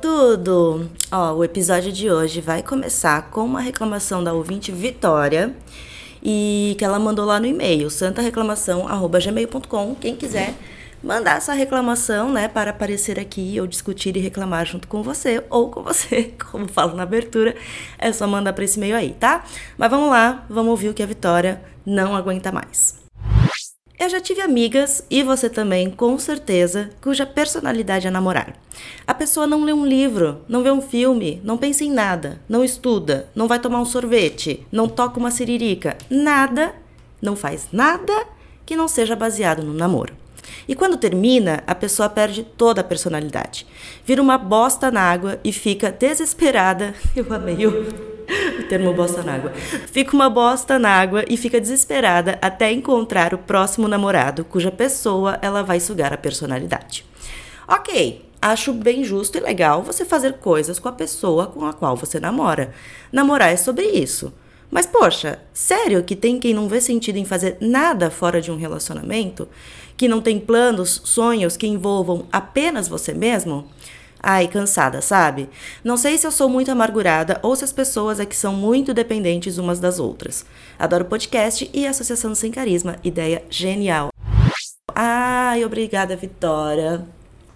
tudo? Ó, o episódio de hoje vai começar com uma reclamação da ouvinte Vitória e que ela mandou lá no e-mail, santareclamação@gmail.com. Quem quiser mandar essa reclamação, né, para aparecer aqui ou discutir e reclamar junto com você ou com você, como falo na abertura, é só mandar para esse e-mail aí, tá? Mas vamos lá, vamos ouvir o que a Vitória não aguenta mais. Eu já tive amigas, e você também, com certeza, cuja personalidade é namorar. A pessoa não lê um livro, não vê um filme, não pensa em nada, não estuda, não vai tomar um sorvete, não toca uma siririca, nada, não faz nada que não seja baseado no namoro. E quando termina, a pessoa perde toda a personalidade. Vira uma bosta na água e fica desesperada. Eu amei o, o termo bosta na água. Fica uma bosta na água e fica desesperada até encontrar o próximo namorado, cuja pessoa ela vai sugar a personalidade. Ok, acho bem justo e legal você fazer coisas com a pessoa com a qual você namora. Namorar é sobre isso. Mas, poxa, sério que tem quem não vê sentido em fazer nada fora de um relacionamento? Que não tem planos, sonhos que envolvam apenas você mesmo? Ai, cansada, sabe? Não sei se eu sou muito amargurada ou se as pessoas é que são muito dependentes umas das outras. Adoro podcast e Associação Sem Carisma, ideia genial. Ai, obrigada, Vitória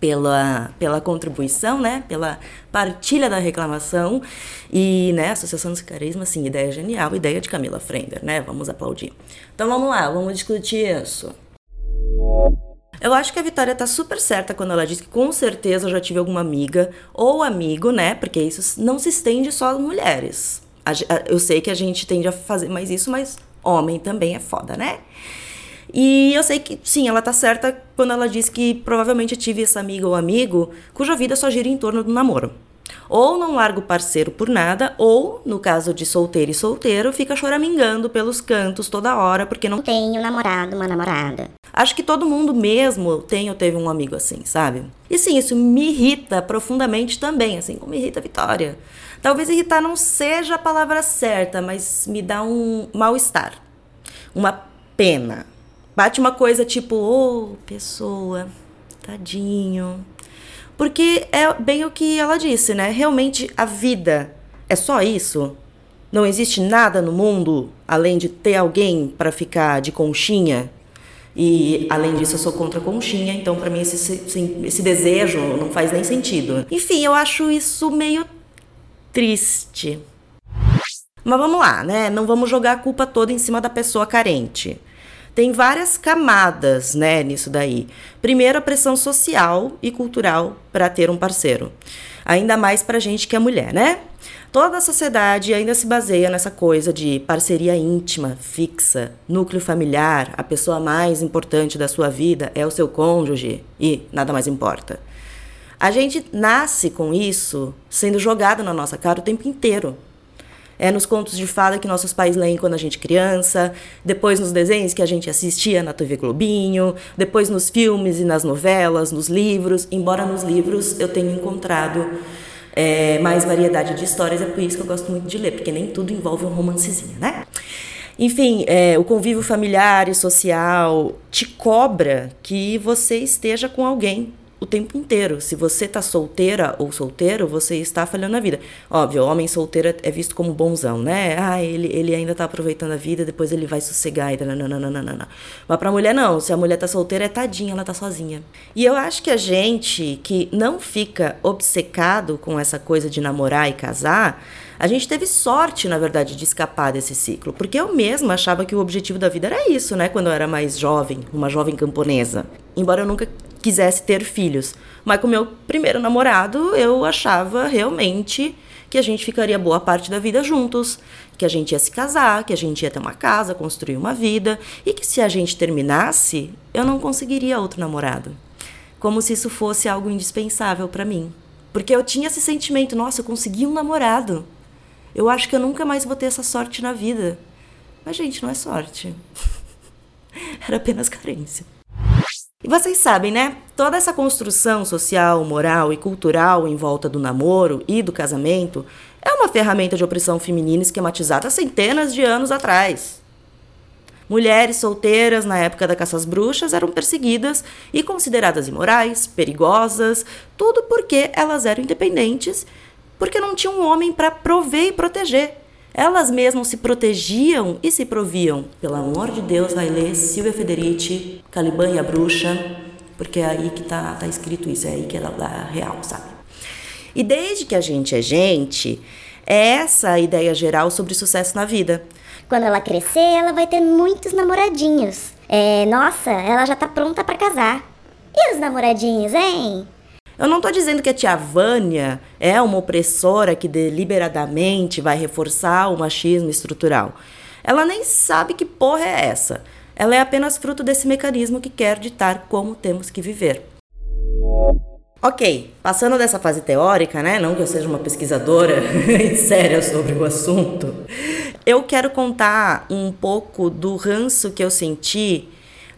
pela, pela contribuição, né? Pela partilha da reclamação. E, né, Associação de Carisma, sim, ideia genial, ideia de Camila Frender, né? Vamos aplaudir. Então vamos lá, vamos discutir isso. Eu acho que a Vitória tá super certa quando ela diz que com certeza já tive alguma amiga ou amigo, né? Porque isso não se estende só às mulheres. Eu sei que a gente tende a fazer mais isso, mas homem também é foda, né? E eu sei que, sim, ela tá certa quando ela diz que provavelmente tive essa amiga ou amigo cuja vida só gira em torno do namoro. Ou não larga o parceiro por nada, ou, no caso de solteiro e solteiro, fica choramingando pelos cantos toda hora porque não tem um namorado, uma namorada. Acho que todo mundo mesmo tem ou teve um amigo assim, sabe? E sim, isso me irrita profundamente também, assim como me irrita a Vitória. Talvez irritar não seja a palavra certa, mas me dá um mal-estar, uma pena. Bate uma coisa tipo, ô, oh, pessoa, tadinho. Porque é bem o que ela disse, né? Realmente a vida é só isso? Não existe nada no mundo além de ter alguém para ficar de conchinha? E além disso, eu sou contra conchinha, então para mim esse, esse, esse desejo não faz nem sentido. Enfim, eu acho isso meio triste. Mas vamos lá, né? Não vamos jogar a culpa toda em cima da pessoa carente. Tem várias camadas, né, nisso daí. Primeiro, a pressão social e cultural para ter um parceiro. Ainda mais para gente que é mulher, né? Toda a sociedade ainda se baseia nessa coisa de parceria íntima, fixa, núcleo familiar, a pessoa mais importante da sua vida é o seu cônjuge e nada mais importa. A gente nasce com isso sendo jogado na nossa cara o tempo inteiro é nos contos de fada que nossos pais leem quando a gente criança, depois nos desenhos que a gente assistia na TV Globinho, depois nos filmes e nas novelas, nos livros. Embora nos livros eu tenha encontrado é, mais variedade de histórias, é por isso que eu gosto muito de ler, porque nem tudo envolve um romancezinho, né? Enfim, é, o convívio familiar e social te cobra que você esteja com alguém o tempo inteiro. Se você tá solteira ou solteiro, você está falhando a vida. Óbvio, homem solteiro é visto como bonzão, né? Ah, ele, ele ainda tá aproveitando a vida, depois ele vai sossegar e nananana. Mas pra mulher não, se a mulher tá solteira é tadinha, ela tá sozinha. E eu acho que a gente que não fica obcecado com essa coisa de namorar e casar, a gente teve sorte, na verdade, de escapar desse ciclo, porque eu mesma achava que o objetivo da vida era isso, né, quando eu era mais jovem, uma jovem camponesa. Embora eu nunca quisesse ter filhos. Mas com meu primeiro namorado, eu achava realmente que a gente ficaria boa parte da vida juntos, que a gente ia se casar, que a gente ia ter uma casa, construir uma vida e que se a gente terminasse, eu não conseguiria outro namorado. como se isso fosse algo indispensável para mim. Porque eu tinha esse sentimento, nossa, eu consegui um namorado. Eu acho que eu nunca mais vou ter essa sorte na vida. Mas, gente, não é sorte. Era apenas carência. E vocês sabem, né? Toda essa construção social, moral e cultural em volta do namoro e do casamento é uma ferramenta de opressão feminina esquematizada há centenas de anos atrás. Mulheres solteiras na época da caça às bruxas eram perseguidas e consideradas imorais, perigosas, tudo porque elas eram independentes, porque não tinham um homem para prover e proteger. Elas mesmas se protegiam e se proviam. Pelo amor de Deus, vai ler Silvia Federici, Caliban e a Bruxa, porque é aí que tá, tá escrito isso, é aí que ela é real, sabe? E desde que a gente é gente, é essa a ideia geral sobre sucesso na vida. Quando ela crescer, ela vai ter muitos namoradinhos. É, nossa, ela já tá pronta para casar. E os namoradinhos, hein? Eu não estou dizendo que a tia Vânia é uma opressora que deliberadamente vai reforçar o machismo estrutural. Ela nem sabe que porra é essa. Ela é apenas fruto desse mecanismo que quer ditar como temos que viver. Ok, passando dessa fase teórica, né? Não que eu seja uma pesquisadora séria sobre o assunto, eu quero contar um pouco do ranço que eu senti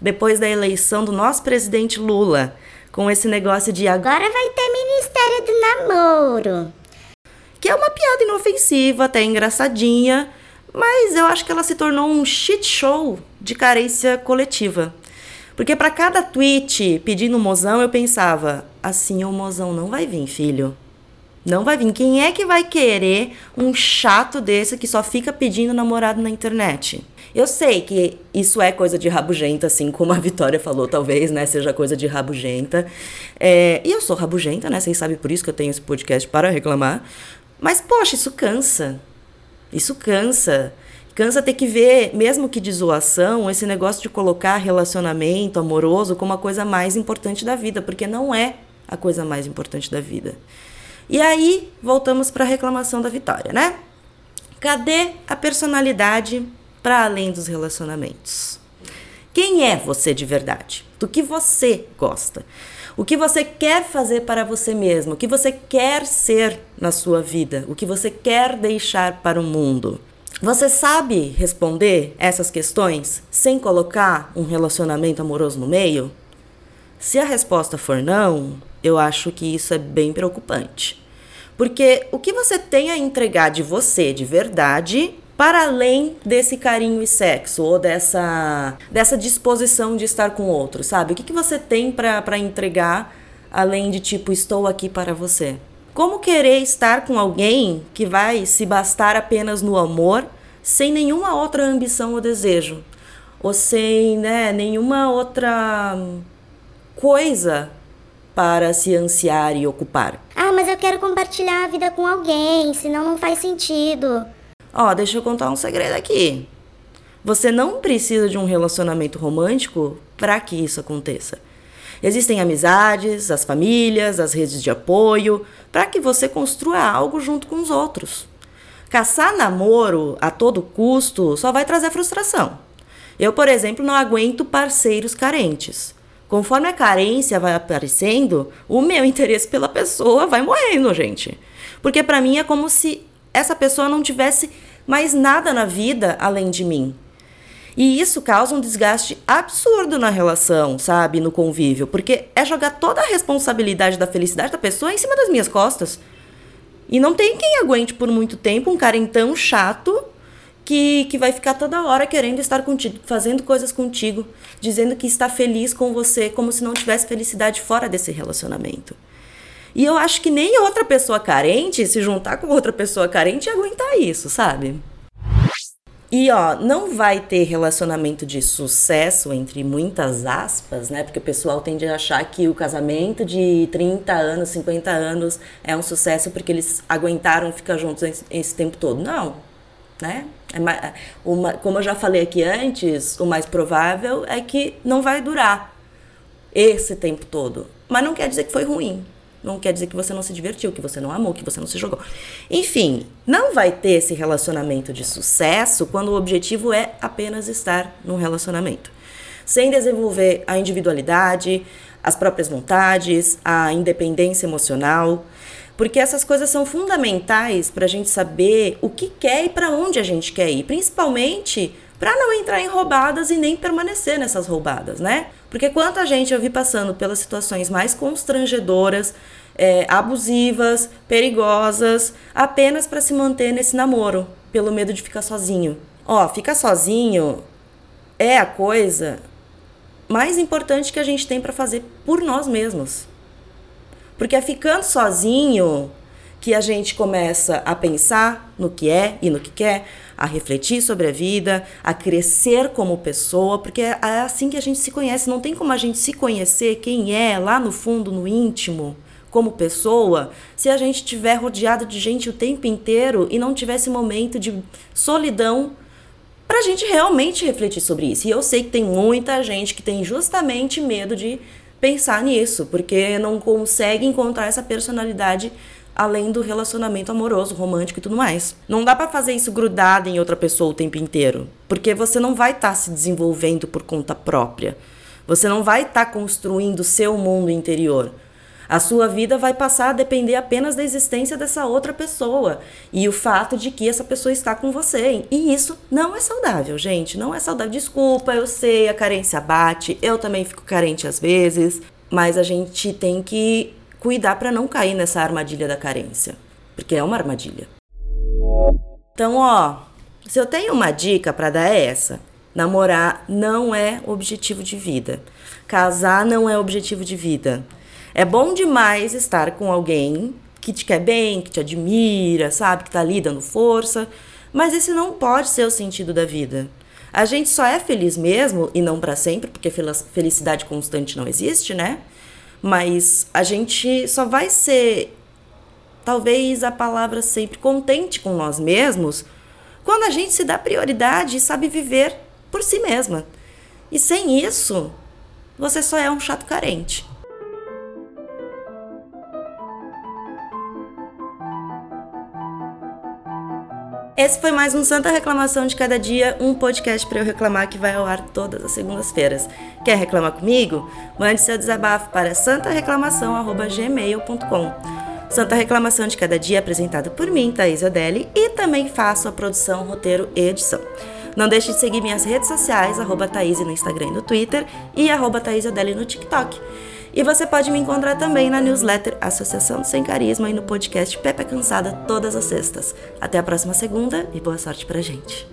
depois da eleição do nosso presidente Lula com esse negócio de agora vai ter Ministério do Namoro. Que é uma piada inofensiva, até engraçadinha, mas eu acho que ela se tornou um shit show de carência coletiva. Porque para cada tweet pedindo mozão, eu pensava: assim o mozão não vai vir, filho. Não vai vir. Quem é que vai querer um chato desse que só fica pedindo namorado na internet? Eu sei que isso é coisa de rabugenta, assim como a Vitória falou, talvez, né, seja coisa de rabugenta. É, e eu sou rabugenta, né? Vocês sabem por isso que eu tenho esse podcast para reclamar. Mas, poxa, isso cansa. Isso cansa. Cansa ter que ver, mesmo que de zoação, esse negócio de colocar relacionamento amoroso como a coisa mais importante da vida, porque não é a coisa mais importante da vida. E aí, voltamos para a reclamação da Vitória, né? Cadê a personalidade para além dos relacionamentos. Quem é você de verdade? Do que você gosta? O que você quer fazer para você mesmo? O que você quer ser na sua vida? O que você quer deixar para o mundo? Você sabe responder essas questões sem colocar um relacionamento amoroso no meio? Se a resposta for não, eu acho que isso é bem preocupante. Porque o que você tem a entregar de você de verdade para além desse carinho e sexo ou dessa, dessa disposição de estar com outro, sabe? O que, que você tem para entregar além de tipo, estou aqui para você? Como querer estar com alguém que vai se bastar apenas no amor, sem nenhuma outra ambição ou desejo? Ou sem né, nenhuma outra coisa para se ansiar e ocupar? Ah, mas eu quero compartilhar a vida com alguém, senão não faz sentido. Ó, deixa eu contar um segredo aqui. Você não precisa de um relacionamento romântico para que isso aconteça. Existem amizades, as famílias, as redes de apoio, para que você construa algo junto com os outros. Caçar namoro a todo custo só vai trazer frustração. Eu, por exemplo, não aguento parceiros carentes. Conforme a carência vai aparecendo, o meu interesse pela pessoa vai morrendo, gente. Porque para mim é como se essa pessoa não tivesse mais nada na vida além de mim. E isso causa um desgaste absurdo na relação, sabe? No convívio, porque é jogar toda a responsabilidade da felicidade da pessoa em cima das minhas costas. E não tem quem aguente por muito tempo um cara tão chato que, que vai ficar toda hora querendo estar contigo, fazendo coisas contigo, dizendo que está feliz com você, como se não tivesse felicidade fora desse relacionamento. E eu acho que nem outra pessoa carente, se juntar com outra pessoa carente, aguentar isso, sabe? E ó, não vai ter relacionamento de sucesso entre muitas aspas, né? Porque o pessoal tende a achar que o casamento de 30 anos, 50 anos é um sucesso porque eles aguentaram ficar juntos esse tempo todo. Não, né? É uma, como eu já falei aqui antes, o mais provável é que não vai durar esse tempo todo. Mas não quer dizer que foi ruim não quer dizer que você não se divertiu, que você não amou, que você não se jogou. Enfim, não vai ter esse relacionamento de sucesso quando o objetivo é apenas estar num relacionamento. Sem desenvolver a individualidade, as próprias vontades, a independência emocional, porque essas coisas são fundamentais para a gente saber o que quer e para onde a gente quer ir, principalmente para não entrar em roubadas e nem permanecer nessas roubadas, né? Porque quanta gente eu vi passando pelas situações mais constrangedoras, é, abusivas, perigosas, apenas para se manter nesse namoro, pelo medo de ficar sozinho. Ó, ficar sozinho é a coisa mais importante que a gente tem para fazer por nós mesmos. Porque é ficando sozinho que a gente começa a pensar no que é e no que quer, a refletir sobre a vida, a crescer como pessoa, porque é assim que a gente se conhece. Não tem como a gente se conhecer quem é lá no fundo, no íntimo, como pessoa, se a gente estiver rodeado de gente o tempo inteiro e não tiver esse momento de solidão para a gente realmente refletir sobre isso. E eu sei que tem muita gente que tem justamente medo de pensar nisso, porque não consegue encontrar essa personalidade além do relacionamento amoroso, romântico e tudo mais. Não dá para fazer isso grudado em outra pessoa o tempo inteiro, porque você não vai estar tá se desenvolvendo por conta própria. Você não vai estar tá construindo seu mundo interior. A sua vida vai passar a depender apenas da existência dessa outra pessoa e o fato de que essa pessoa está com você. E isso não é saudável, gente. Não é saudável. Desculpa, eu sei, a carência bate, eu também fico carente às vezes, mas a gente tem que cuidar para não cair nessa armadilha da carência, porque é uma armadilha. Então, ó, se eu tenho uma dica para dar é essa: namorar não é objetivo de vida. Casar não é objetivo de vida. É bom demais estar com alguém que te quer bem, que te admira, sabe, que tá ali dando força, mas esse não pode ser o sentido da vida. A gente só é feliz mesmo e não para sempre, porque felicidade constante não existe, né? Mas a gente só vai ser, talvez a palavra sempre, contente com nós mesmos quando a gente se dá prioridade e sabe viver por si mesma. E sem isso, você só é um chato carente. Esse foi mais um Santa Reclamação de Cada Dia, um podcast para eu reclamar que vai ao ar todas as segundas-feiras. Quer reclamar comigo? Mande seu desabafo para santareclamação.gmail.com Santa Reclamação de Cada Dia é apresentado por mim, Thaís Odelli, e também faço a produção, roteiro e edição. Não deixe de seguir minhas redes sociais, arroba Thaís no Instagram e no Twitter, e arroba Thaís Odelli no TikTok. E você pode me encontrar também na newsletter Associação Sem Carisma e no podcast Pepe Cansada todas as sextas. Até a próxima segunda e boa sorte pra gente.